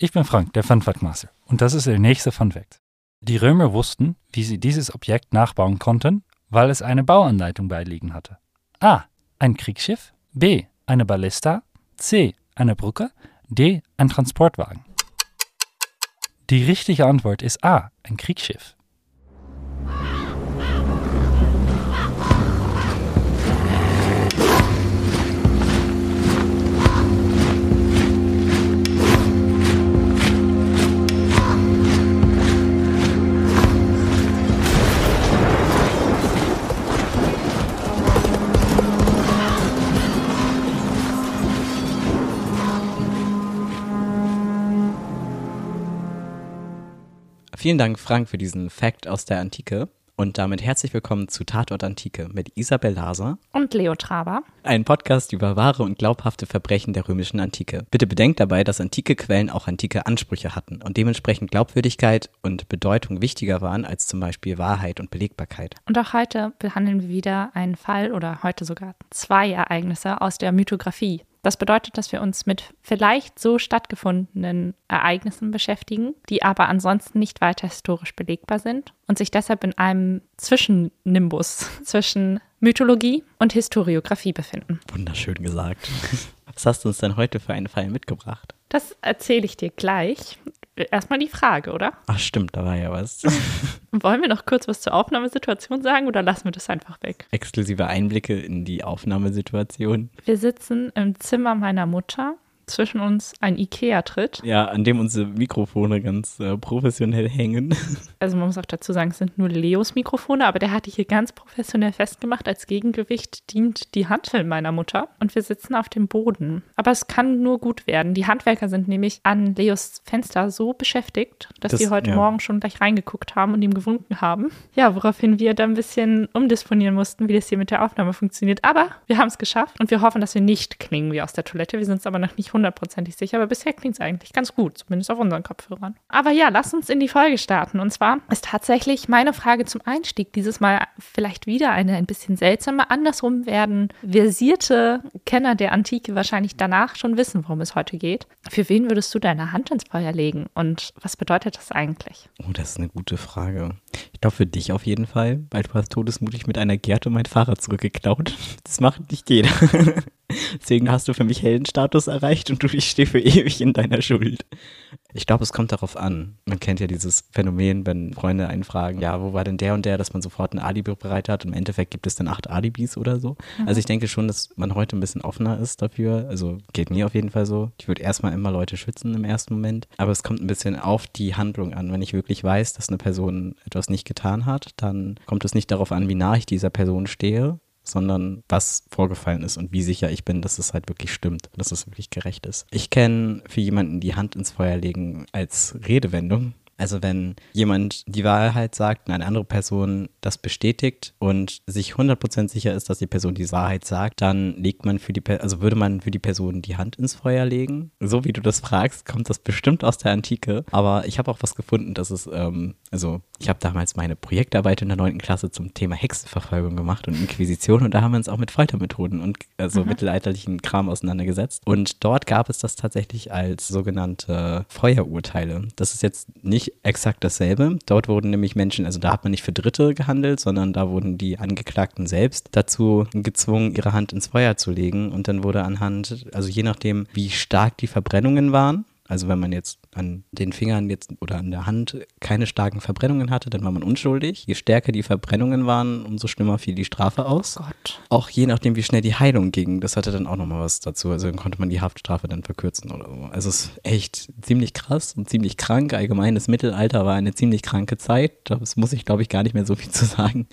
Ich bin Frank, der Fun Fact Master. Und das ist der nächste Fun Fact. Die Römer wussten, wie sie dieses Objekt nachbauen konnten, weil es eine Bauanleitung beiliegen hatte. A. Ein Kriegsschiff. B. Eine Ballista. C. Eine Brücke. D. Ein Transportwagen. Die richtige Antwort ist A. Ein Kriegsschiff. Vielen Dank, Frank, für diesen Fact aus der Antike. Und damit herzlich willkommen zu Tatort Antike mit Isabel Laser und Leo Traber. Ein Podcast über wahre und glaubhafte Verbrechen der römischen Antike. Bitte bedenkt dabei, dass antike Quellen auch antike Ansprüche hatten und dementsprechend Glaubwürdigkeit und Bedeutung wichtiger waren als zum Beispiel Wahrheit und Belegbarkeit. Und auch heute behandeln wir wieder einen Fall oder heute sogar zwei Ereignisse aus der Mythografie. Das bedeutet, dass wir uns mit vielleicht so stattgefundenen Ereignissen beschäftigen, die aber ansonsten nicht weiter historisch belegbar sind und sich deshalb in einem Zwischennimbus zwischen Mythologie und Historiographie befinden. Wunderschön gesagt. Was hast du uns denn heute für einen Fall mitgebracht? Das erzähle ich dir gleich. Erstmal die Frage, oder? Ach stimmt, da war ja was. Wollen wir noch kurz was zur Aufnahmesituation sagen oder lassen wir das einfach weg? Exklusive Einblicke in die Aufnahmesituation. Wir sitzen im Zimmer meiner Mutter zwischen uns ein Ikea-Tritt. Ja, an dem unsere Mikrofone ganz äh, professionell hängen. Also man muss auch dazu sagen, es sind nur Leos Mikrofone, aber der hat die hier ganz professionell festgemacht. Als Gegengewicht dient die Hantel meiner Mutter und wir sitzen auf dem Boden. Aber es kann nur gut werden. Die Handwerker sind nämlich an Leos Fenster so beschäftigt, dass das, sie heute ja. Morgen schon gleich reingeguckt haben und ihm gewunken haben. Ja, woraufhin wir da ein bisschen umdisponieren mussten, wie das hier mit der Aufnahme funktioniert. Aber wir haben es geschafft und wir hoffen, dass wir nicht klingen wie aus der Toilette. Wir sind uns aber noch nicht hundertprozentig sicher, aber bisher klingt es eigentlich ganz gut, zumindest auf unseren Kopfhörern. Aber ja, lass uns in die Folge starten. Und zwar ist tatsächlich meine Frage zum Einstieg dieses Mal vielleicht wieder eine ein bisschen seltsame. Andersrum werden versierte Kenner der Antike wahrscheinlich danach schon wissen, worum es heute geht. Für wen würdest du deine Hand ins Feuer legen und was bedeutet das eigentlich? Oh, das ist eine gute Frage. Ich glaube für dich auf jeden Fall, weil du hast todesmutig mit einer Gerte mein Fahrrad zurückgeklaut. Das macht nicht jeder. Deswegen hast du für mich Heldenstatus erreicht und du, ich stehe für ewig in deiner Schuld. Ich glaube, es kommt darauf an. Man kennt ja dieses Phänomen, wenn Freunde einen fragen, ja, wo war denn der und der, dass man sofort ein Alibi bereit hat. Und Im Endeffekt gibt es dann acht Alibis oder so. Mhm. Also ich denke schon, dass man heute ein bisschen offener ist dafür. Also geht mir auf jeden Fall so. Ich würde erstmal immer Leute schützen im ersten Moment. Aber es kommt ein bisschen auf die Handlung an. Wenn ich wirklich weiß, dass eine Person etwas nicht getan hat, dann kommt es nicht darauf an, wie nah ich dieser Person stehe, sondern was vorgefallen ist und wie sicher ich bin, dass es halt wirklich stimmt, dass es wirklich gerecht ist. Ich kenne für jemanden die Hand ins Feuer legen als Redewendung. Also wenn jemand die Wahrheit sagt und eine andere Person das bestätigt und sich 100% sicher ist, dass die Person die Wahrheit sagt, dann legt man für die, also würde man für die Person die Hand ins Feuer legen. So wie du das fragst, kommt das bestimmt aus der Antike. Aber ich habe auch was gefunden, dass es, ähm, also ich habe damals meine Projektarbeit in der 9. Klasse zum Thema Hexenverfolgung gemacht und Inquisition und da haben wir uns auch mit Foltermethoden und also mhm. mittelalterlichen Kram auseinandergesetzt. Und dort gab es das tatsächlich als sogenannte Feuerurteile. Das ist jetzt nicht exakt dasselbe. Dort wurden nämlich Menschen, also da hat man nicht für Dritte gehandelt, sondern da wurden die Angeklagten selbst dazu gezwungen, ihre Hand ins Feuer zu legen. Und dann wurde anhand, also je nachdem, wie stark die Verbrennungen waren, also wenn man jetzt an den Fingern jetzt oder an der Hand keine starken Verbrennungen hatte, dann war man unschuldig. Je stärker die Verbrennungen waren, umso schlimmer fiel die Strafe aus. Oh Gott. Auch je nachdem, wie schnell die Heilung ging, das hatte dann auch nochmal was dazu. Also dann konnte man die Haftstrafe dann verkürzen oder so. Also es ist echt ziemlich krass und ziemlich krank. Allgemein das Mittelalter war eine ziemlich kranke Zeit. Das muss ich, glaube ich, gar nicht mehr so viel zu sagen.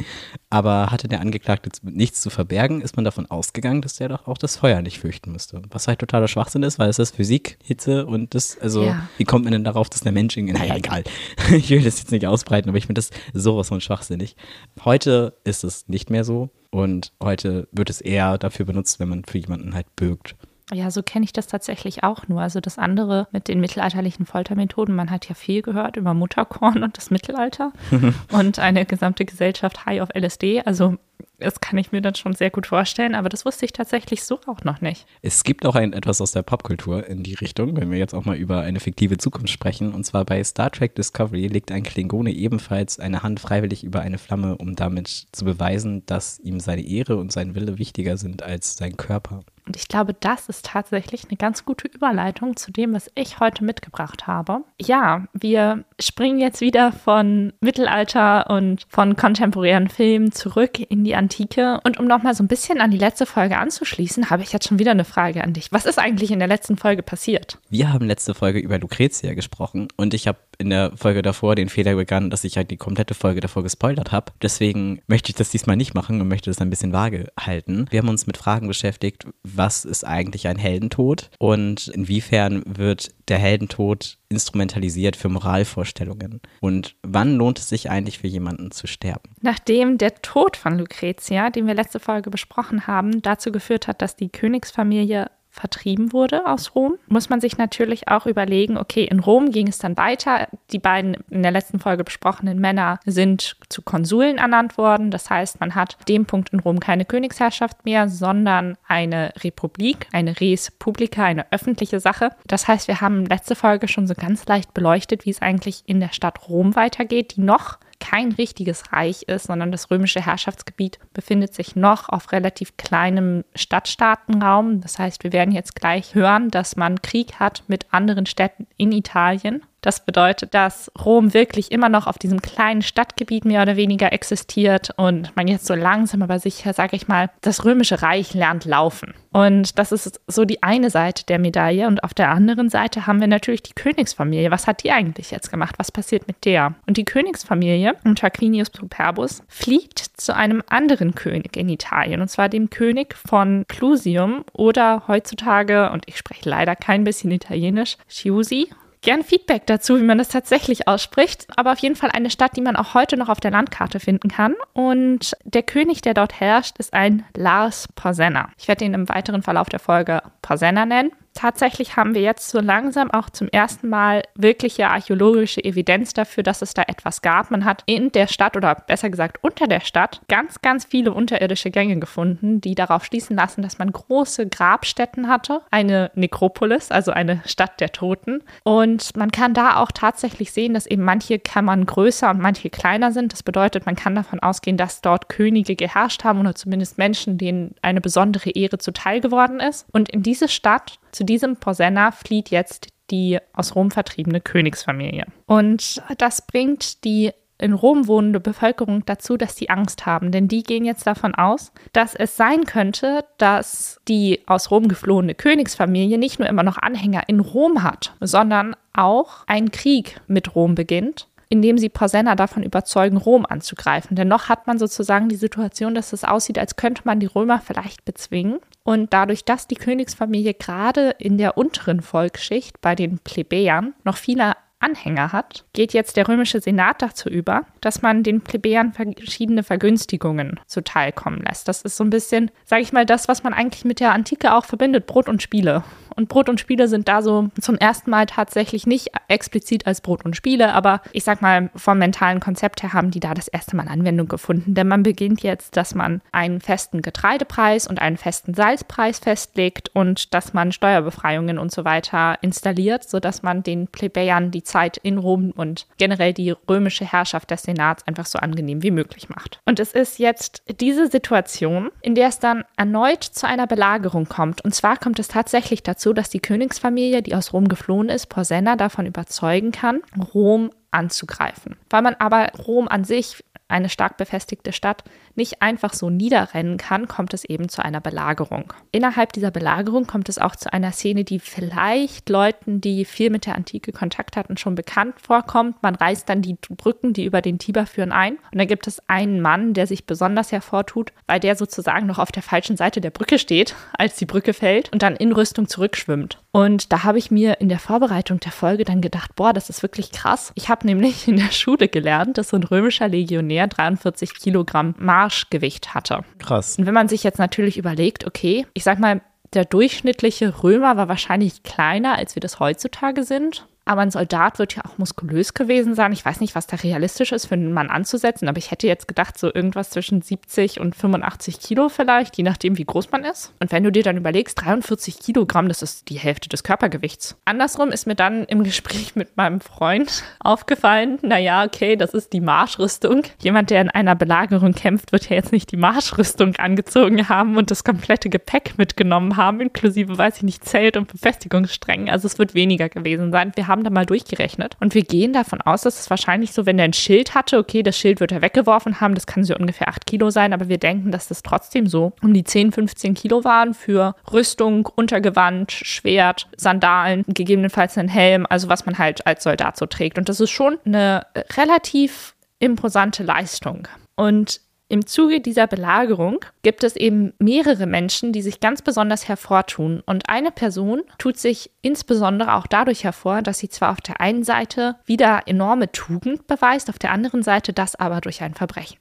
Aber hatte der Angeklagte nichts zu verbergen, ist man davon ausgegangen, dass der doch auch das Feuer nicht fürchten müsste. Was halt totaler Schwachsinn ist, weil es ist Physik, Hitze und das, also ja. wie kommt man denn darauf, dass der Mensch irgendwie, naja, egal. ich will das jetzt nicht ausbreiten, aber ich finde das sowas von schwachsinnig. Heute ist es nicht mehr so und heute wird es eher dafür benutzt, wenn man für jemanden halt bürgt. Ja, so kenne ich das tatsächlich auch nur. Also das andere mit den mittelalterlichen Foltermethoden, man hat ja viel gehört über Mutterkorn und das Mittelalter und eine gesamte Gesellschaft high auf LSD. Also Das kann ich mir dann schon sehr gut vorstellen, aber das wusste ich tatsächlich so auch noch nicht. Es gibt auch ein, etwas aus der Popkultur in die Richtung, wenn wir jetzt auch mal über eine fiktive Zukunft sprechen. Und zwar bei Star Trek Discovery legt ein Klingone ebenfalls eine Hand freiwillig über eine Flamme, um damit zu beweisen, dass ihm seine Ehre und sein Wille wichtiger sind als sein Körper. Und ich glaube, das ist tatsächlich eine ganz gute Überleitung zu dem, was ich heute mitgebracht habe. Ja, wir springen jetzt wieder von Mittelalter und von kontemporären Filmen zurück in die Antike. Und um nochmal so ein bisschen an die letzte Folge anzuschließen, habe ich jetzt schon wieder eine Frage an dich. Was ist eigentlich in der letzten Folge passiert? Wir haben letzte Folge über Lucretia gesprochen und ich habe in der Folge davor den Fehler begangen, dass ich halt die komplette Folge davor gespoilert habe. Deswegen möchte ich das diesmal nicht machen und möchte das ein bisschen vage halten. Wir haben uns mit Fragen beschäftigt, was ist eigentlich ein Heldentod und inwiefern wird der Heldentod instrumentalisiert für Moralvorstellungen und wann lohnt es sich eigentlich für jemanden zu sterben? Nachdem der Tod von Lucretia, den wir letzte Folge besprochen haben, dazu geführt hat, dass die Königsfamilie vertrieben wurde aus Rom, muss man sich natürlich auch überlegen, okay, in Rom ging es dann weiter. Die beiden in der letzten Folge besprochenen Männer sind zu Konsuln ernannt worden. Das heißt, man hat dem Punkt in Rom keine Königsherrschaft mehr, sondern eine Republik, eine Res Publica, eine öffentliche Sache. Das heißt, wir haben letzte Folge schon so ganz leicht beleuchtet, wie es eigentlich in der Stadt Rom weitergeht, die noch kein richtiges Reich ist, sondern das römische Herrschaftsgebiet befindet sich noch auf relativ kleinem Stadtstaatenraum. Das heißt, wir werden jetzt gleich hören, dass man Krieg hat mit anderen Städten in Italien. Das bedeutet, dass Rom wirklich immer noch auf diesem kleinen Stadtgebiet mehr oder weniger existiert und man jetzt so langsam aber sicher, sage ich mal, das römische Reich lernt laufen. Und das ist so die eine Seite der Medaille. Und auf der anderen Seite haben wir natürlich die Königsfamilie. Was hat die eigentlich jetzt gemacht? Was passiert mit der? Und die Königsfamilie unter Quinius Superbus flieht zu einem anderen König in Italien, und zwar dem König von Clusium oder heutzutage, und ich spreche leider kein bisschen Italienisch, Chiusi Gerne Feedback dazu, wie man das tatsächlich ausspricht. Aber auf jeden Fall eine Stadt, die man auch heute noch auf der Landkarte finden kann. Und der König, der dort herrscht, ist ein Lars Porsenna. Ich werde ihn im weiteren Verlauf der Folge Porsenna nennen. Tatsächlich haben wir jetzt so langsam auch zum ersten Mal wirkliche archäologische Evidenz dafür, dass es da etwas gab. Man hat in der Stadt oder besser gesagt unter der Stadt ganz, ganz viele unterirdische Gänge gefunden, die darauf schließen lassen, dass man große Grabstätten hatte, eine Nekropolis, also eine Stadt der Toten. Und man kann da auch tatsächlich sehen, dass eben manche Kammern größer und manche kleiner sind. Das bedeutet, man kann davon ausgehen, dass dort Könige geherrscht haben oder zumindest Menschen, denen eine besondere Ehre zuteil geworden ist. Und in diese Stadt zu diesem Porsenna flieht jetzt die aus Rom vertriebene Königsfamilie. Und das bringt die in Rom wohnende Bevölkerung dazu, dass sie Angst haben. Denn die gehen jetzt davon aus, dass es sein könnte, dass die aus Rom geflohene Königsfamilie nicht nur immer noch Anhänger in Rom hat, sondern auch ein Krieg mit Rom beginnt indem sie Porsenna davon überzeugen, Rom anzugreifen. Denn noch hat man sozusagen die Situation, dass es aussieht, als könnte man die Römer vielleicht bezwingen. Und dadurch, dass die Königsfamilie gerade in der unteren Volksschicht bei den Plebejern noch viele Anhänger hat, geht jetzt der römische Senat dazu über, dass man den Plebejern verschiedene Vergünstigungen zuteilkommen lässt. Das ist so ein bisschen, sage ich mal, das, was man eigentlich mit der Antike auch verbindet, Brot und Spiele. Und Brot und Spiele sind da so zum ersten Mal tatsächlich nicht explizit als Brot und Spiele, aber ich sag mal, vom mentalen Konzept her haben die da das erste Mal Anwendung gefunden. Denn man beginnt jetzt, dass man einen festen Getreidepreis und einen festen Salzpreis festlegt und dass man Steuerbefreiungen und so weiter installiert, sodass man den Plebejern die Zeit in Rom und generell die römische Herrschaft des Senats einfach so angenehm wie möglich macht. Und es ist jetzt diese Situation, in der es dann erneut zu einer Belagerung kommt. Und zwar kommt es tatsächlich dazu, dass die Königsfamilie, die aus Rom geflohen ist, Porsenna davon überzeugen kann, Rom anzugreifen. Weil man aber Rom an sich eine stark befestigte Stadt nicht einfach so niederrennen kann, kommt es eben zu einer Belagerung. Innerhalb dieser Belagerung kommt es auch zu einer Szene, die vielleicht Leuten, die viel mit der Antike Kontakt hatten, schon bekannt vorkommt. Man reißt dann die Brücken, die über den Tiber führen, ein. Und da gibt es einen Mann, der sich besonders hervortut, weil der sozusagen noch auf der falschen Seite der Brücke steht, als die Brücke fällt und dann in Rüstung zurückschwimmt. Und da habe ich mir in der Vorbereitung der Folge dann gedacht, boah, das ist wirklich krass. Ich habe nämlich in der Schule gelernt, dass so ein römischer Legionär 43 Kilogramm Marschgewicht hatte. Krass. Und wenn man sich jetzt natürlich überlegt, okay, ich sag mal, der durchschnittliche Römer war wahrscheinlich kleiner, als wir das heutzutage sind. Aber ein Soldat wird ja auch muskulös gewesen sein. Ich weiß nicht, was da realistisch ist für einen Mann anzusetzen, aber ich hätte jetzt gedacht, so irgendwas zwischen 70 und 85 Kilo vielleicht, je nachdem, wie groß man ist. Und wenn du dir dann überlegst, 43 Kilogramm, das ist die Hälfte des Körpergewichts. Andersrum ist mir dann im Gespräch mit meinem Freund aufgefallen, naja, okay, das ist die Marschrüstung. Jemand, der in einer Belagerung kämpft, wird ja jetzt nicht die Marschrüstung angezogen haben und das komplette Gepäck mitgenommen haben, inklusive, weiß ich nicht, Zelt und Befestigungssträngen. Also es wird weniger gewesen sein. Wir haben da mal durchgerechnet und wir gehen davon aus, dass es wahrscheinlich so, wenn er ein Schild hatte, okay, das Schild wird er weggeworfen haben, das kann so ungefähr 8 Kilo sein, aber wir denken, dass das trotzdem so um die 10, 15 Kilo waren für Rüstung, Untergewand, Schwert, Sandalen, gegebenenfalls einen Helm, also was man halt als Soldat so trägt. Und das ist schon eine relativ imposante Leistung. Und im Zuge dieser Belagerung gibt es eben mehrere Menschen, die sich ganz besonders hervortun. Und eine Person tut sich insbesondere auch dadurch hervor, dass sie zwar auf der einen Seite wieder enorme Tugend beweist, auf der anderen Seite das aber durch ein Verbrechen.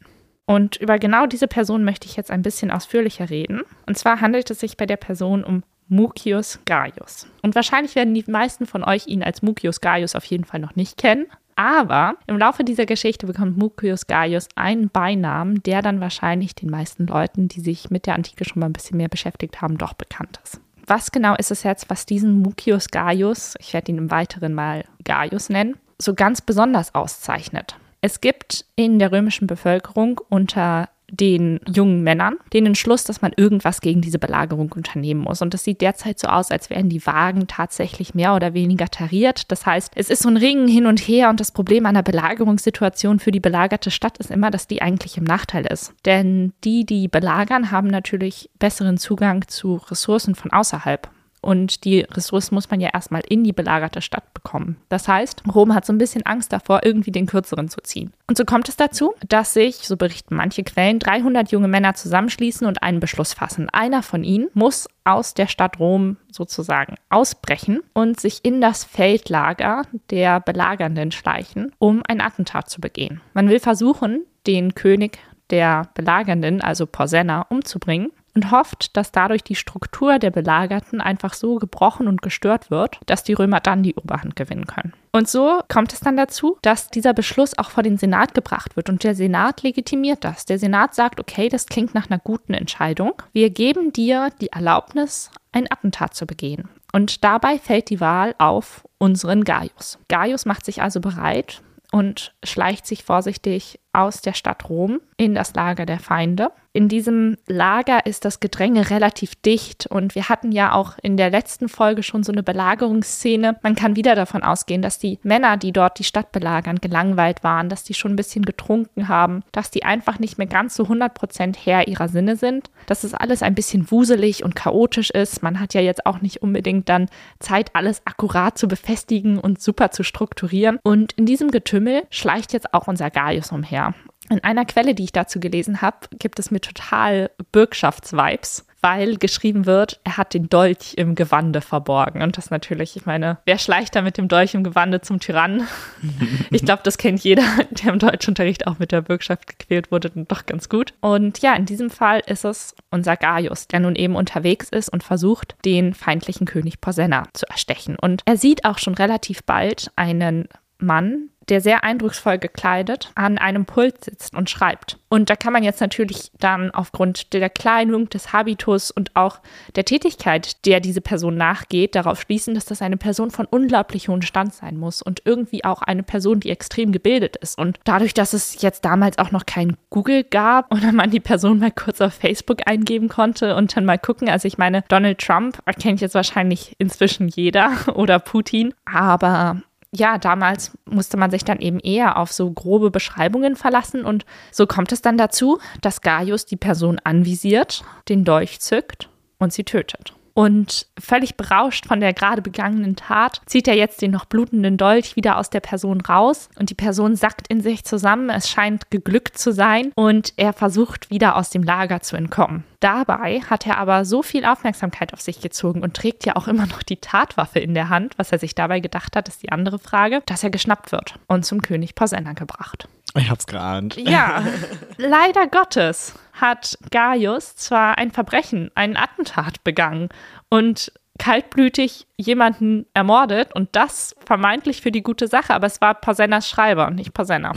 Und über genau diese Person möchte ich jetzt ein bisschen ausführlicher reden. Und zwar handelt es sich bei der Person um Mucius Gaius. Und wahrscheinlich werden die meisten von euch ihn als Mucius Gaius auf jeden Fall noch nicht kennen. Aber im Laufe dieser Geschichte bekommt Mucius Gaius einen Beinamen, der dann wahrscheinlich den meisten Leuten, die sich mit der Antike schon mal ein bisschen mehr beschäftigt haben, doch bekannt ist. Was genau ist es jetzt, was diesen Mucius Gaius, ich werde ihn im Weiteren mal Gaius nennen, so ganz besonders auszeichnet? Es gibt in der römischen Bevölkerung unter den jungen Männern den Entschluss, dass man irgendwas gegen diese Belagerung unternehmen muss. Und das sieht derzeit so aus, als wären die Wagen tatsächlich mehr oder weniger tariert. Das heißt, es ist so ein Ringen hin und her und das Problem einer Belagerungssituation für die belagerte Stadt ist immer, dass die eigentlich im Nachteil ist. Denn die, die belagern, haben natürlich besseren Zugang zu Ressourcen von außerhalb. Und die Ressourcen muss man ja erstmal in die belagerte Stadt bekommen. Das heißt, Rom hat so ein bisschen Angst davor, irgendwie den kürzeren zu ziehen. Und so kommt es dazu, dass sich, so berichten manche Quellen, 300 junge Männer zusammenschließen und einen Beschluss fassen. Einer von ihnen muss aus der Stadt Rom sozusagen ausbrechen und sich in das Feldlager der Belagernden schleichen, um ein Attentat zu begehen. Man will versuchen, den König der Belagernden, also Porsenna, umzubringen und hofft, dass dadurch die Struktur der Belagerten einfach so gebrochen und gestört wird, dass die Römer dann die Oberhand gewinnen können. Und so kommt es dann dazu, dass dieser Beschluss auch vor den Senat gebracht wird und der Senat legitimiert das. Der Senat sagt, okay, das klingt nach einer guten Entscheidung. Wir geben dir die Erlaubnis, ein Attentat zu begehen. Und dabei fällt die Wahl auf unseren Gaius. Gaius macht sich also bereit und schleicht sich vorsichtig aus der Stadt Rom in das Lager der Feinde. In diesem Lager ist das Gedränge relativ dicht und wir hatten ja auch in der letzten Folge schon so eine Belagerungsszene. Man kann wieder davon ausgehen, dass die Männer, die dort die Stadt belagern, gelangweilt waren, dass die schon ein bisschen getrunken haben, dass die einfach nicht mehr ganz so 100% Herr ihrer Sinne sind, dass es alles ein bisschen wuselig und chaotisch ist. Man hat ja jetzt auch nicht unbedingt dann Zeit, alles akkurat zu befestigen und super zu strukturieren. Und in diesem Getümmel schleicht jetzt auch unser Gaius umher. In einer Quelle, die ich dazu gelesen habe, gibt es mir total Bürgschaftsvibes, weil geschrieben wird, er hat den Dolch im Gewande verborgen. Und das natürlich, ich meine, wer schleicht da mit dem Dolch im Gewande zum Tyrannen? ich glaube, das kennt jeder, der im Deutschunterricht auch mit der Bürgschaft gequält wurde, doch ganz gut. Und ja, in diesem Fall ist es unser Gaius, der nun eben unterwegs ist und versucht, den feindlichen König Porsenna zu erstechen. Und er sieht auch schon relativ bald einen Mann, der sehr eindrucksvoll gekleidet an einem Pult sitzt und schreibt. Und da kann man jetzt natürlich dann aufgrund der Kleidung, des Habitus und auch der Tätigkeit, der diese Person nachgeht, darauf schließen, dass das eine Person von unglaublich hohem Stand sein muss und irgendwie auch eine Person, die extrem gebildet ist. Und dadurch, dass es jetzt damals auch noch kein Google gab oder man die Person mal kurz auf Facebook eingeben konnte und dann mal gucken, also ich meine, Donald Trump erkennt jetzt wahrscheinlich inzwischen jeder oder Putin, aber ja, damals musste man sich dann eben eher auf so grobe Beschreibungen verlassen und so kommt es dann dazu, dass Gaius die Person anvisiert, den Dolch zückt und sie tötet. Und völlig berauscht von der gerade begangenen Tat zieht er jetzt den noch blutenden Dolch wieder aus der Person raus und die Person sackt in sich zusammen. Es scheint geglückt zu sein und er versucht wieder aus dem Lager zu entkommen. Dabei hat er aber so viel Aufmerksamkeit auf sich gezogen und trägt ja auch immer noch die Tatwaffe in der Hand. Was er sich dabei gedacht hat, ist die andere Frage, dass er geschnappt wird und zum König Porsenna gebracht. Ich hab's geahnt. Ja, leider Gottes hat Gaius zwar ein Verbrechen, einen Attentat begangen und kaltblütig jemanden ermordet und das vermeintlich für die gute Sache, aber es war Pasennas Schreiber und nicht Pasenna.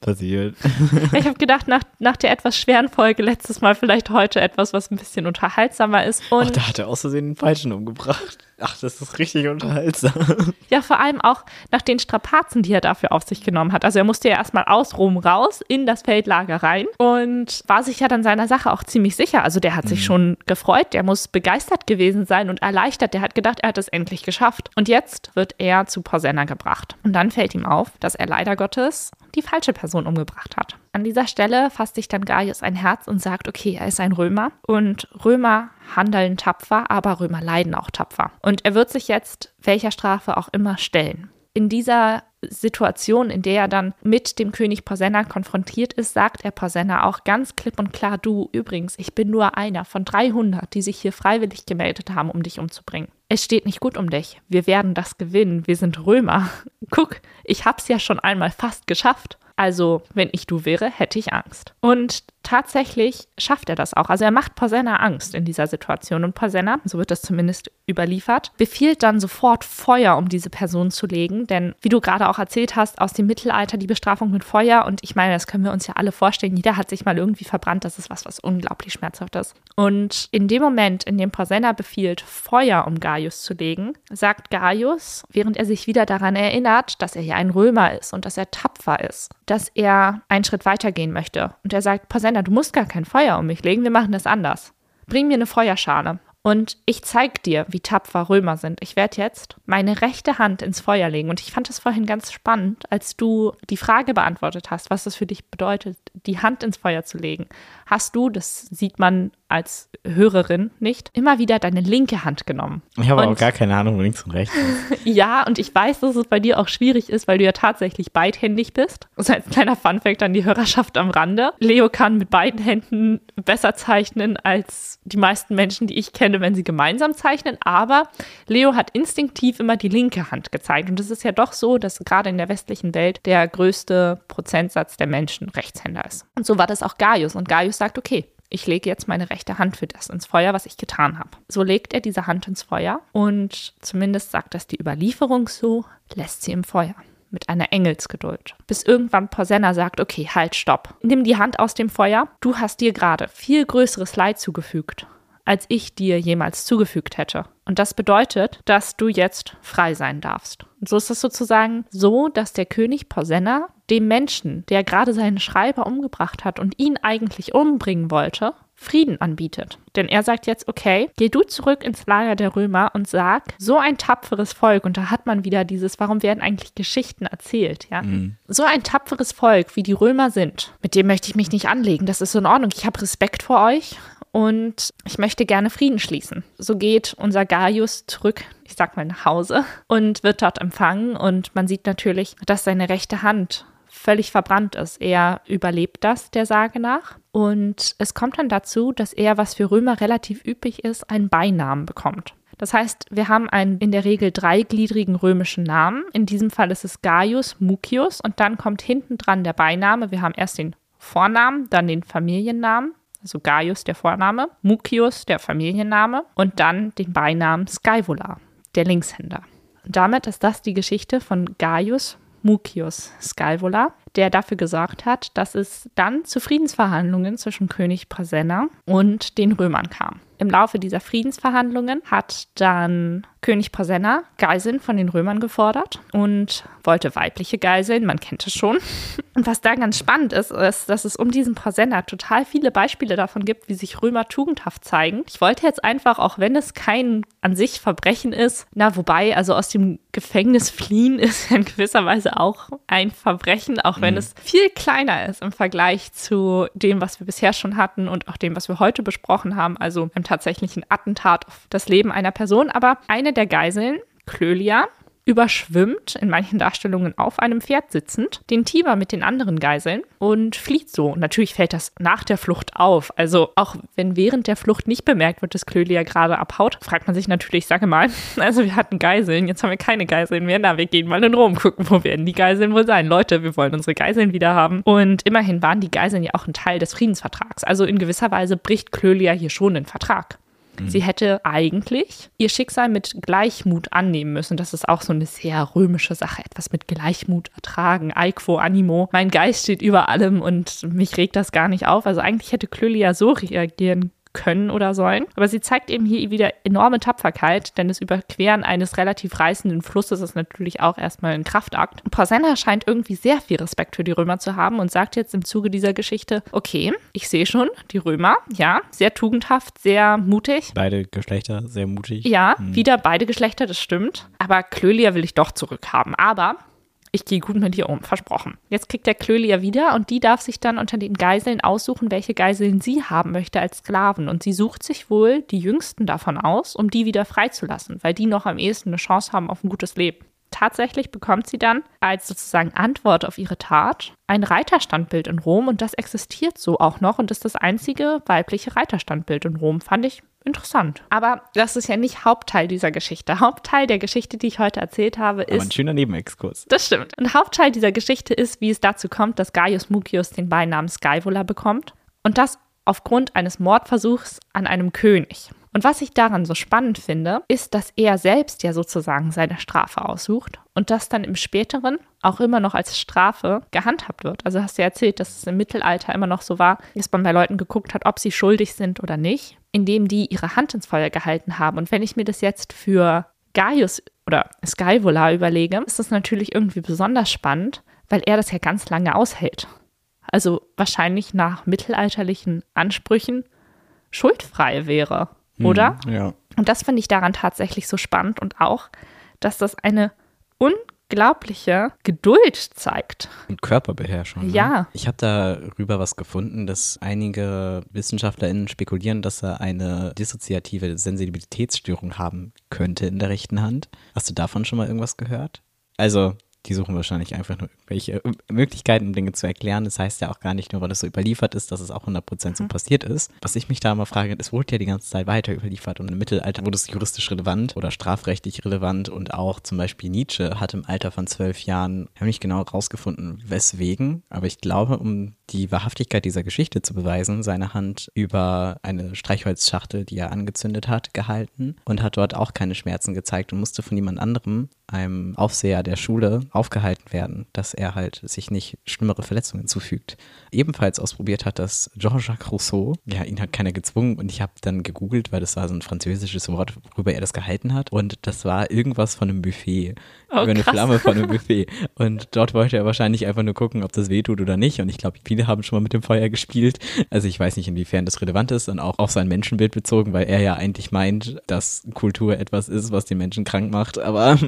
Passiert. Ich habe gedacht, nach, nach der etwas schweren Folge letztes Mal vielleicht heute etwas, was ein bisschen unterhaltsamer ist. Und Ach, da hat er aus Versehen den Falschen umgebracht. Ach, das ist richtig unterhaltsam. Ja, vor allem auch nach den Strapazen, die er dafür auf sich genommen hat. Also er musste ja erstmal aus Rom raus in das Feldlager rein und war sich ja dann seiner Sache auch ziemlich sicher. Also der hat sich schon gefreut, der muss begeistert gewesen sein und erleichtert. Der hat gedacht, er hat es endlich geschafft. Und jetzt wird er zu Porsenna gebracht. Und dann fällt ihm auf, dass er leider Gottes die falsche Person umgebracht hat. An dieser Stelle fasst sich dann Gaius ein Herz und sagt, okay, er ist ein Römer und Römer handeln tapfer, aber Römer leiden auch tapfer. Und er wird sich jetzt welcher Strafe auch immer stellen. In dieser Situation, in der er dann mit dem König Porsenna konfrontiert ist, sagt er Porsenna auch ganz klipp und klar, du übrigens, ich bin nur einer von 300, die sich hier freiwillig gemeldet haben, um dich umzubringen. Es steht nicht gut um dich. Wir werden das gewinnen. Wir sind Römer. Guck, ich hab's ja schon einmal fast geschafft. Also, wenn ich du wäre, hätte ich Angst. Und tatsächlich schafft er das auch. Also er macht Porsenna Angst in dieser Situation. Und Porsenna, so wird das zumindest überliefert, befiehlt dann sofort Feuer, um diese Person zu legen. Denn wie du gerade auch erzählt hast, aus dem Mittelalter die Bestrafung mit Feuer. Und ich meine, das können wir uns ja alle vorstellen. Jeder hat sich mal irgendwie verbrannt. Das ist was, was unglaublich schmerzhaft ist. Und in dem Moment, in dem Porsenna befiehlt, Feuer um Gaius zu legen, sagt Gaius, während er sich wieder daran erinnert, dass er ja ein Römer ist und dass er tapfer ist, dass er einen Schritt weiter gehen möchte. Und er sagt, Porsenna, du musst gar kein Feuer um mich legen, wir machen das anders. Bring mir eine Feuerschale. Und ich zeig dir, wie tapfer Römer sind. Ich werde jetzt meine rechte Hand ins Feuer legen. Und ich fand es vorhin ganz spannend, als du die Frage beantwortet hast, was es für dich bedeutet, die Hand ins Feuer zu legen. Hast du, das sieht man als Hörerin nicht, immer wieder deine linke Hand genommen. Ich habe auch gar keine Ahnung, links und rechts. Ja, und ich weiß, dass es bei dir auch schwierig ist, weil du ja tatsächlich beidhändig bist. Das ist als kleiner Funfact an die Hörerschaft am Rande. Leo kann mit beiden Händen besser zeichnen als die meisten Menschen, die ich kenne, wenn sie gemeinsam zeichnen. Aber Leo hat instinktiv immer die linke Hand gezeigt. Und es ist ja doch so, dass gerade in der westlichen Welt der größte Prozentsatz der Menschen Rechtshänder ist. Und so war das auch Gaius. Und Gaius sagt, okay, ich lege jetzt meine rechte Hand für das ins Feuer, was ich getan habe. So legt er diese Hand ins Feuer und zumindest sagt das die Überlieferung so, lässt sie im Feuer. Mit einer Engelsgeduld. Bis irgendwann Porsenna sagt, okay, halt, stopp. Nimm die Hand aus dem Feuer. Du hast dir gerade viel größeres Leid zugefügt, als ich dir jemals zugefügt hätte. Und das bedeutet, dass du jetzt frei sein darfst. Und so ist es sozusagen so, dass der König Porsenna dem Menschen, der gerade seinen Schreiber umgebracht hat und ihn eigentlich umbringen wollte, Frieden anbietet. Denn er sagt jetzt, okay, geh du zurück ins Lager der Römer und sag, so ein tapferes Volk, und da hat man wieder dieses, warum werden eigentlich Geschichten erzählt, ja? So ein tapferes Volk, wie die Römer sind, mit dem möchte ich mich nicht anlegen. Das ist in Ordnung. Ich habe Respekt vor euch und ich möchte gerne Frieden schließen. So geht unser Gaius zurück, ich sag mal nach Hause und wird dort empfangen und man sieht natürlich, dass seine rechte Hand völlig verbrannt ist. Er überlebt das der Sage nach und es kommt dann dazu, dass er, was für Römer relativ üblich ist, einen Beinamen bekommt. Das heißt, wir haben einen in der Regel dreigliedrigen römischen Namen. In diesem Fall ist es Gaius Mucius und dann kommt hinten dran der Beiname. Wir haben erst den Vornamen, dann den Familiennamen, also Gaius der Vorname, Mucius der Familienname und dann den Beinamen Scaevola, der Linkshänder. Und damit ist das die Geschichte von Gaius Mucius Scaevola, der dafür gesorgt hat, dass es dann zu Friedensverhandlungen zwischen König Prasenna und den Römern kam. Im Laufe dieser Friedensverhandlungen hat dann König Prasenna Geiseln von den Römern gefordert und wollte weibliche Geiseln, man kennt es schon. Und was da ganz spannend ist, ist, dass es um diesen Prasenna total viele Beispiele davon gibt, wie sich Römer tugendhaft zeigen. Ich wollte jetzt einfach, auch wenn es kein an sich Verbrechen ist, na wobei, also aus dem Gefängnis fliehen ist ja in gewisser Weise auch ein Verbrechen, auch wenn es viel kleiner ist im Vergleich zu dem, was wir bisher schon hatten und auch dem, was wir heute besprochen haben, also einem tatsächlichen Attentat auf das Leben einer Person. Aber eine der Geiseln, Klölia, überschwimmt in manchen Darstellungen auf einem Pferd sitzend den Tiber mit den anderen Geiseln und flieht so. Natürlich fällt das nach der Flucht auf. Also auch wenn während der Flucht nicht bemerkt wird, dass Klölia gerade abhaut, fragt man sich natürlich, sage mal, also wir hatten Geiseln, jetzt haben wir keine Geiseln mehr. Na, wir gehen mal in Rom gucken, wo werden die Geiseln wohl sein. Leute, wir wollen unsere Geiseln wieder haben. Und immerhin waren die Geiseln ja auch ein Teil des Friedensvertrags. Also in gewisser Weise bricht Klölia hier schon den Vertrag. Sie hätte eigentlich ihr Schicksal mit Gleichmut annehmen müssen. Das ist auch so eine sehr römische Sache. Etwas mit Gleichmut ertragen. Aequo animo. Mein Geist steht über allem und mich regt das gar nicht auf. Also eigentlich hätte Clölia so reagieren können oder sollen. Aber sie zeigt eben hier wieder enorme Tapferkeit, denn das Überqueren eines relativ reißenden Flusses ist natürlich auch erstmal ein Kraftakt. Porsenna scheint irgendwie sehr viel Respekt für die Römer zu haben und sagt jetzt im Zuge dieser Geschichte, okay, ich sehe schon, die Römer, ja, sehr tugendhaft, sehr mutig. Beide Geschlechter sehr mutig. Ja, wieder beide Geschlechter, das stimmt. Aber Klölia will ich doch zurückhaben. Aber ich gehe gut mit dir um, versprochen. Jetzt kriegt der Klöli ja wieder und die darf sich dann unter den Geiseln aussuchen, welche Geiseln sie haben möchte als Sklaven. Und sie sucht sich wohl die jüngsten davon aus, um die wieder freizulassen, weil die noch am ehesten eine Chance haben auf ein gutes Leben. Tatsächlich bekommt sie dann als sozusagen Antwort auf ihre Tat ein Reiterstandbild in Rom und das existiert so auch noch und ist das einzige weibliche Reiterstandbild in Rom. Fand ich interessant. Aber das ist ja nicht Hauptteil dieser Geschichte. Hauptteil der Geschichte, die ich heute erzählt habe, ist. Aber ein schöner Nebenexkurs. Das stimmt. Ein Hauptteil dieser Geschichte ist, wie es dazu kommt, dass Gaius Mucius den Beinamen Skyvola bekommt. Und das aufgrund eines Mordversuchs an einem König. Und was ich daran so spannend finde, ist, dass er selbst ja sozusagen seine Strafe aussucht und das dann im späteren auch immer noch als Strafe gehandhabt wird. Also hast du ja erzählt, dass es im Mittelalter immer noch so war, dass man bei Leuten geguckt hat, ob sie schuldig sind oder nicht, indem die ihre Hand ins Feuer gehalten haben. Und wenn ich mir das jetzt für Gaius oder Skyvola überlege, ist das natürlich irgendwie besonders spannend, weil er das ja ganz lange aushält. Also wahrscheinlich nach mittelalterlichen Ansprüchen schuldfrei wäre oder? Ja. Und das finde ich daran tatsächlich so spannend und auch, dass das eine unglaubliche Geduld zeigt. Und Körperbeherrschung. Ne? Ja. Ich habe darüber was gefunden, dass einige WissenschaftlerInnen spekulieren, dass er eine dissoziative Sensibilitätsstörung haben könnte in der rechten Hand. Hast du davon schon mal irgendwas gehört? Also, die suchen wahrscheinlich einfach nur irgendwelche Möglichkeiten, um Dinge zu erklären. Das heißt ja auch gar nicht nur, weil es so überliefert ist, dass es auch 100% so mhm. passiert ist. Was ich mich da mal frage, es wurde ja die ganze Zeit weiter überliefert und im Mittelalter wurde es juristisch relevant oder strafrechtlich relevant und auch zum Beispiel Nietzsche hat im Alter von zwölf Jahren, ich habe nicht genau rausgefunden, weswegen, aber ich glaube, um die Wahrhaftigkeit dieser Geschichte zu beweisen, seine Hand über eine Streichholzschachtel, die er angezündet hat, gehalten und hat dort auch keine Schmerzen gezeigt und musste von jemand anderem, einem Aufseher der Schule, aufgehalten werden, dass er halt sich nicht schlimmere Verletzungen zufügt. Ebenfalls ausprobiert hat das Jean-Jacques Rousseau. Ja, ihn hat keiner gezwungen und ich habe dann gegoogelt, weil das war so ein französisches Wort, worüber er das gehalten hat. Und das war irgendwas von einem Buffet. Oh, über eine krass. Flamme von einem Buffet. Und dort wollte er wahrscheinlich einfach nur gucken, ob das wehtut oder nicht. Und ich glaube, viele haben schon mal mit dem Feuer gespielt. Also ich weiß nicht, inwiefern das relevant ist und auch auf sein Menschenbild bezogen, weil er ja eigentlich meint, dass Kultur etwas ist, was den Menschen krank macht. Aber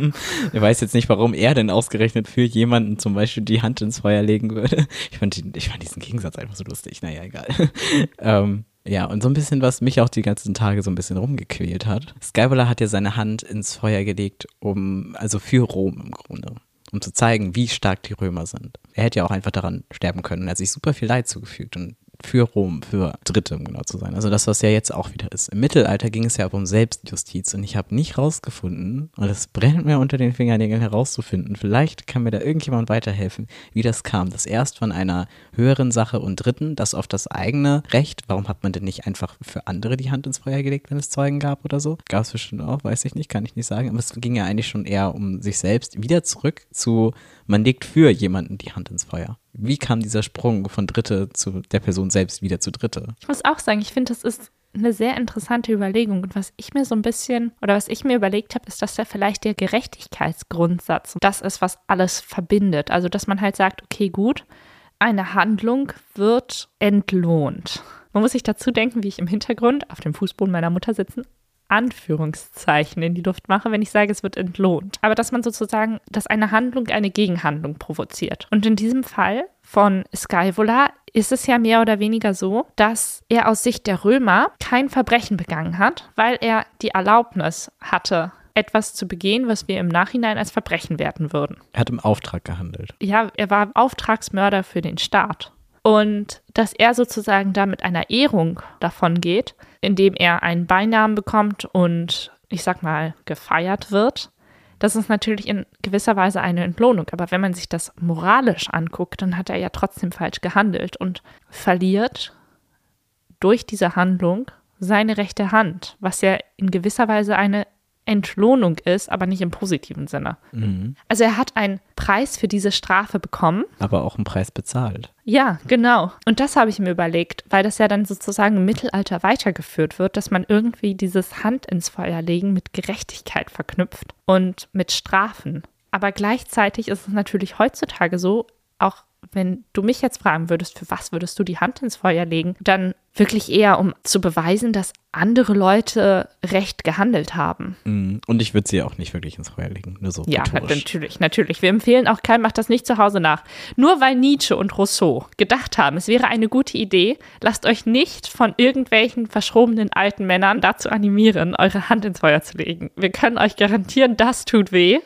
er weiß jetzt nicht, warum er denn ausgerechnet für jemanden zum Beispiel die Hand ins Feuer legen würde. Ich fand, ich fand diesen Gegensatz einfach so lustig. Naja, egal. ähm, ja, und so ein bisschen, was mich auch die ganzen Tage so ein bisschen rumgequält hat. Skybola hat ja seine Hand ins Feuer gelegt, um, also für Rom im Grunde, um zu zeigen, wie stark die Römer sind. Er hätte ja auch einfach daran sterben können. Er hat sich super viel Leid zugefügt und für Rom, für Dritte, um genau zu sein. Also das, was ja jetzt auch wieder ist. Im Mittelalter ging es ja um Selbstjustiz und ich habe nicht rausgefunden, und es brennt mir unter den Fingernägeln herauszufinden, vielleicht kann mir da irgendjemand weiterhelfen, wie das kam. Das erst von einer höheren Sache und Dritten, das auf das eigene Recht, warum hat man denn nicht einfach für andere die Hand ins Feuer gelegt, wenn es Zeugen gab oder so? Gab es bestimmt auch, weiß ich nicht, kann ich nicht sagen. Aber es ging ja eigentlich schon eher um sich selbst, wieder zurück zu, man legt für jemanden die Hand ins Feuer. Wie kam dieser Sprung von Dritte zu der Person selbst wieder zu Dritte? Ich muss auch sagen, ich finde, das ist eine sehr interessante Überlegung. Und was ich mir so ein bisschen oder was ich mir überlegt habe, ist, dass da vielleicht der Gerechtigkeitsgrundsatz das ist, was alles verbindet. Also, dass man halt sagt, okay, gut, eine Handlung wird entlohnt. Man muss sich dazu denken, wie ich im Hintergrund auf dem Fußboden meiner Mutter sitzen Anführungszeichen in die Luft mache, wenn ich sage, es wird entlohnt. Aber dass man sozusagen, dass eine Handlung eine Gegenhandlung provoziert. Und in diesem Fall von Skyvola ist es ja mehr oder weniger so, dass er aus Sicht der Römer kein Verbrechen begangen hat, weil er die Erlaubnis hatte, etwas zu begehen, was wir im Nachhinein als Verbrechen werten würden. Er hat im Auftrag gehandelt. Ja, er war Auftragsmörder für den Staat. Und dass er sozusagen da mit einer Ehrung davon geht, indem er einen Beinamen bekommt und ich sag mal gefeiert wird. Das ist natürlich in gewisser Weise eine Entlohnung, aber wenn man sich das moralisch anguckt, dann hat er ja trotzdem falsch gehandelt und verliert durch diese Handlung seine rechte Hand, was ja in gewisser Weise eine Entlohnung ist, aber nicht im positiven Sinne. Mhm. Also er hat einen Preis für diese Strafe bekommen. Aber auch einen Preis bezahlt. Ja, genau. Und das habe ich mir überlegt, weil das ja dann sozusagen im Mittelalter weitergeführt wird, dass man irgendwie dieses Hand ins Feuer legen mit Gerechtigkeit verknüpft und mit Strafen. Aber gleichzeitig ist es natürlich heutzutage so, auch wenn du mich jetzt fragen würdest, für was würdest du die Hand ins Feuer legen, dann wirklich eher, um zu beweisen, dass andere Leute recht gehandelt haben. Mhm. Und ich würde sie auch nicht wirklich ins Feuer legen. Nur so Ja, rhetorisch. natürlich, natürlich. Wir empfehlen auch keinem, macht das nicht zu Hause nach. Nur weil Nietzsche und Rousseau gedacht haben, es wäre eine gute Idee, lasst euch nicht von irgendwelchen verschrobenen alten Männern dazu animieren, eure Hand ins Feuer zu legen. Wir können euch garantieren, das tut weh.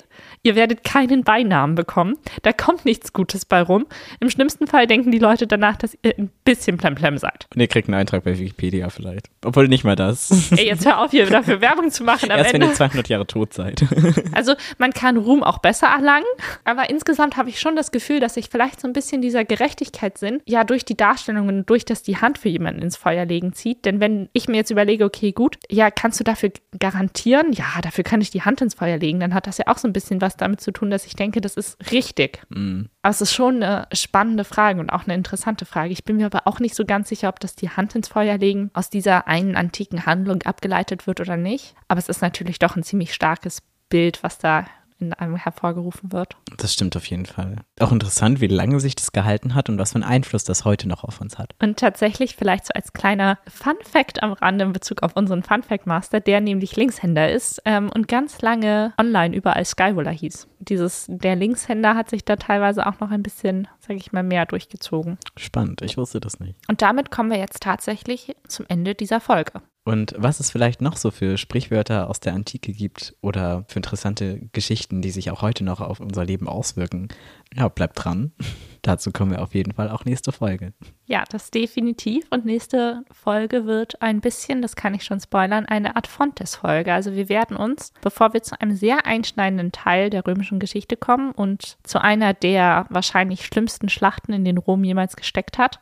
Ihr werdet keinen Beinamen bekommen. Da kommt nichts Gutes bei rum. Im schlimmsten Fall denken die Leute danach, dass ihr ein bisschen plemplem seid. Und ihr kriegt einen Eintrag bei Wikipedia vielleicht. Obwohl nicht mal das. Ey, jetzt hör auf, hier dafür Werbung zu machen. Am Erst wenn Ende. ihr 200 Jahre tot seid. Also man kann Ruhm auch besser erlangen, aber insgesamt habe ich schon das Gefühl, dass sich vielleicht so ein bisschen dieser Gerechtigkeitssinn ja durch die Darstellungen, durch das die Hand für jemanden ins Feuer legen zieht. Denn wenn ich mir jetzt überlege, okay, gut, ja, kannst du dafür garantieren? Ja, dafür kann ich die Hand ins Feuer legen. Dann hat das ja auch so ein bisschen was damit zu tun, dass ich denke, das ist richtig. Mhm. Aber es ist schon eine spannende Frage und auch eine interessante Frage. Ich bin mir aber auch nicht so ganz sicher, ob das die Hand ins Feuer legen aus dieser einen antiken Handlung abgeleitet wird oder nicht. Aber es ist natürlich doch ein ziemlich starkes Bild, was da in einem hervorgerufen wird. Das stimmt auf jeden Fall. Auch interessant, wie lange sich das gehalten hat und was für einen Einfluss das heute noch auf uns hat. Und tatsächlich vielleicht so als kleiner Fun-Fact am Rande in Bezug auf unseren Fun-Fact-Master, der nämlich Linkshänder ist ähm, und ganz lange online überall Skyroller hieß. Dieses, der Linkshänder hat sich da teilweise auch noch ein bisschen, sage ich mal, mehr durchgezogen. Spannend, ich wusste das nicht. Und damit kommen wir jetzt tatsächlich zum Ende dieser Folge. Und was es vielleicht noch so für Sprichwörter aus der Antike gibt oder für interessante Geschichten, die sich auch heute noch auf unser Leben auswirken, ja, bleibt dran. Dazu kommen wir auf jeden Fall auch nächste Folge. Ja, das definitiv. Und nächste Folge wird ein bisschen, das kann ich schon spoilern, eine Art Fontes-Folge. Also wir werden uns, bevor wir zu einem sehr einschneidenden Teil der römischen Geschichte kommen und zu einer der wahrscheinlich schlimmsten Schlachten, in denen Rom jemals gesteckt hat,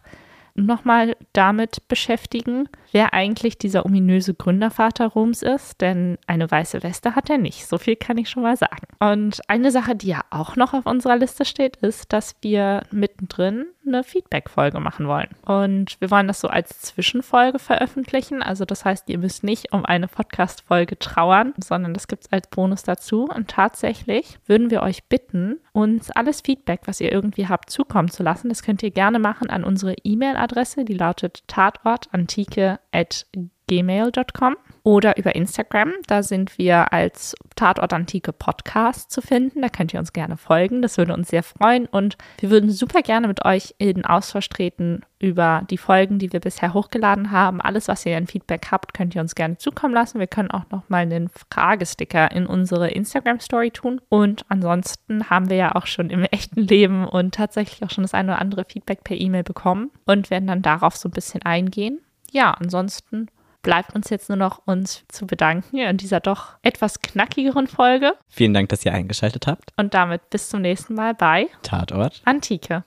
nochmal damit beschäftigen, wer eigentlich dieser ominöse Gründervater Roms ist, denn eine weiße Weste hat er nicht. So viel kann ich schon mal sagen. Und eine Sache, die ja auch noch auf unserer Liste steht, ist, dass wir mittendrin eine Feedback-Folge machen wollen. Und wir wollen das so als Zwischenfolge veröffentlichen. Also das heißt, ihr müsst nicht um eine Podcast-Folge trauern, sondern das gibt es als Bonus dazu. Und tatsächlich würden wir euch bitten, uns alles Feedback, was ihr irgendwie habt, zukommen zu lassen. Das könnt ihr gerne machen an unsere E-Mail-Adresse, die lautet tatortantike.gmail.com oder über Instagram. Da sind wir als Tatort Antike Podcast zu finden. Da könnt ihr uns gerne folgen. Das würde uns sehr freuen. Und wir würden super gerne mit euch in Austausch treten über die Folgen, die wir bisher hochgeladen haben. Alles, was ihr an Feedback habt, könnt ihr uns gerne zukommen lassen. Wir können auch noch mal einen Fragesticker in unsere Instagram-Story tun. Und ansonsten haben wir ja auch schon im echten Leben und tatsächlich auch schon das eine oder andere Feedback per E-Mail bekommen und werden dann darauf so ein bisschen eingehen. Ja, ansonsten bleibt uns jetzt nur noch uns zu bedanken in dieser doch etwas knackigeren Folge. Vielen Dank, dass ihr eingeschaltet habt. Und damit bis zum nächsten Mal bei Tatort. Antike.